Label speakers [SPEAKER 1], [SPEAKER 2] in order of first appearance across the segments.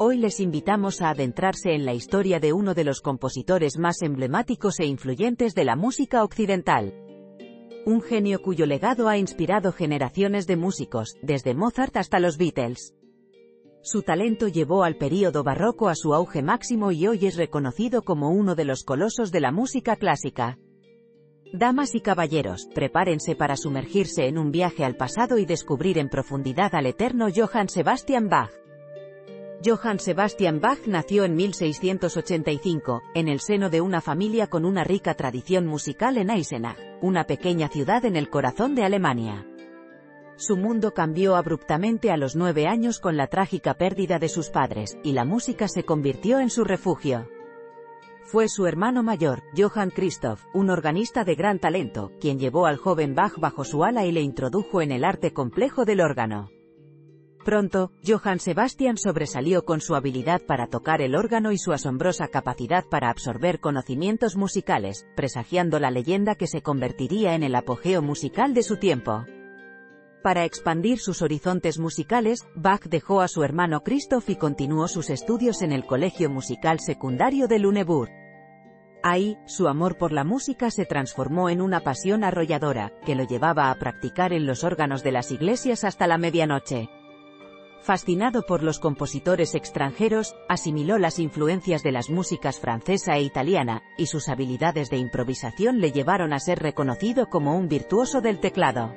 [SPEAKER 1] Hoy les invitamos a adentrarse en la historia de uno de los compositores más emblemáticos e influyentes de la música occidental. Un genio cuyo legado ha inspirado generaciones de músicos, desde Mozart hasta los Beatles. Su talento llevó al período barroco a su auge máximo y hoy es reconocido como uno de los colosos de la música clásica. Damas y caballeros, prepárense para sumergirse en un viaje al pasado y descubrir en profundidad al eterno Johann Sebastian Bach. Johann Sebastian Bach nació en 1685, en el seno de una familia con una rica tradición musical en Eisenach, una pequeña ciudad en el corazón de Alemania. Su mundo cambió abruptamente a los nueve años con la trágica pérdida de sus padres, y la música se convirtió en su refugio. Fue su hermano mayor, Johann Christoph, un organista de gran talento, quien llevó al joven Bach bajo su ala y le introdujo en el arte complejo del órgano. Pronto, Johann Sebastian sobresalió con su habilidad para tocar el órgano y su asombrosa capacidad para absorber conocimientos musicales, presagiando la leyenda que se convertiría en el apogeo musical de su tiempo. Para expandir sus horizontes musicales, Bach dejó a su hermano Christoph y continuó sus estudios en el Colegio Musical Secundario de Lüneburg. Ahí, su amor por la música se transformó en una pasión arrolladora, que lo llevaba a practicar en los órganos de las iglesias hasta la medianoche. Fascinado por los compositores extranjeros, asimiló las influencias de las músicas francesa e italiana, y sus habilidades de improvisación le llevaron a ser reconocido como un virtuoso del teclado.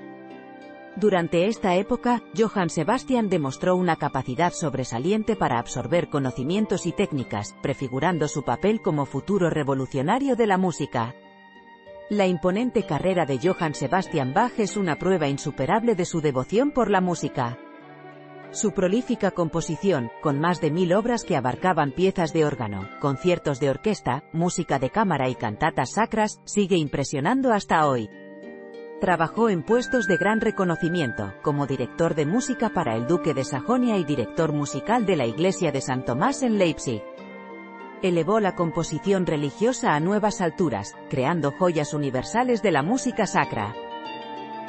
[SPEAKER 1] Durante esta época, Johann Sebastian demostró una capacidad sobresaliente para absorber conocimientos y técnicas, prefigurando su papel como futuro revolucionario de la música. La imponente carrera de Johann Sebastian Bach es una prueba insuperable de su devoción por la música. Su prolífica composición, con más de mil obras que abarcaban piezas de órgano, conciertos de orquesta, música de cámara y cantatas sacras, sigue impresionando hasta hoy. Trabajó en puestos de gran reconocimiento, como director de música para el Duque de Sajonia y director musical de la Iglesia de San Tomás en Leipzig. Elevó la composición religiosa a nuevas alturas, creando joyas universales de la música sacra.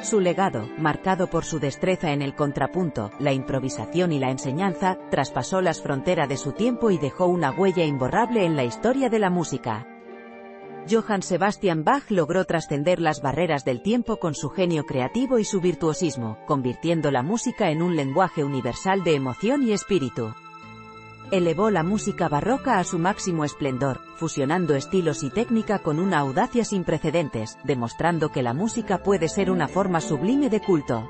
[SPEAKER 1] Su legado, marcado por su destreza en el contrapunto, la improvisación y la enseñanza, traspasó las fronteras de su tiempo y dejó una huella imborrable en la historia de la música. Johann Sebastian Bach logró trascender las barreras del tiempo con su genio creativo y su virtuosismo, convirtiendo la música en un lenguaje universal de emoción y espíritu elevó la música barroca a su máximo esplendor, fusionando estilos y técnica con una audacia sin precedentes, demostrando que la música puede ser una forma sublime de culto.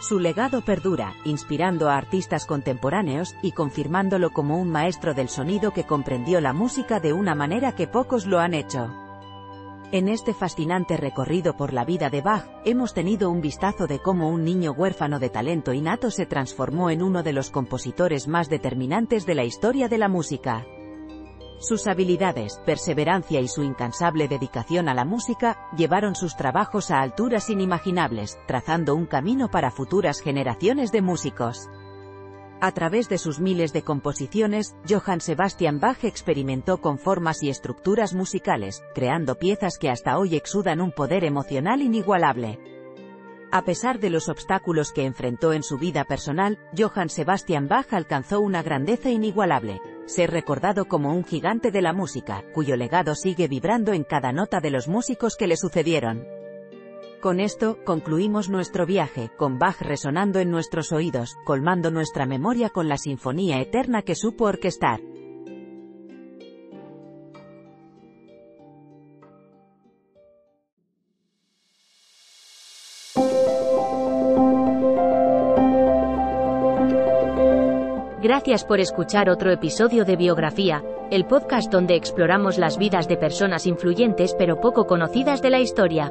[SPEAKER 1] Su legado perdura, inspirando a artistas contemporáneos, y confirmándolo como un maestro del sonido que comprendió la música de una manera que pocos lo han hecho. En este fascinante recorrido por la vida de Bach, hemos tenido un vistazo de cómo un niño huérfano de talento innato se transformó en uno de los compositores más determinantes de la historia de la música. Sus habilidades, perseverancia y su incansable dedicación a la música, llevaron sus trabajos a alturas inimaginables, trazando un camino para futuras generaciones de músicos. A través de sus miles de composiciones, Johann Sebastian Bach experimentó con formas y estructuras musicales, creando piezas que hasta hoy exudan un poder emocional inigualable. A pesar de los obstáculos que enfrentó en su vida personal, Johann Sebastian Bach alcanzó una grandeza inigualable, ser recordado como un gigante de la música, cuyo legado sigue vibrando en cada nota de los músicos que le sucedieron. Con esto, concluimos nuestro viaje, con Bach resonando en nuestros oídos, colmando nuestra memoria con la sinfonía eterna que supo orquestar.
[SPEAKER 2] Gracias por escuchar otro episodio de Biografía, el podcast donde exploramos las vidas de personas influyentes pero poco conocidas de la historia.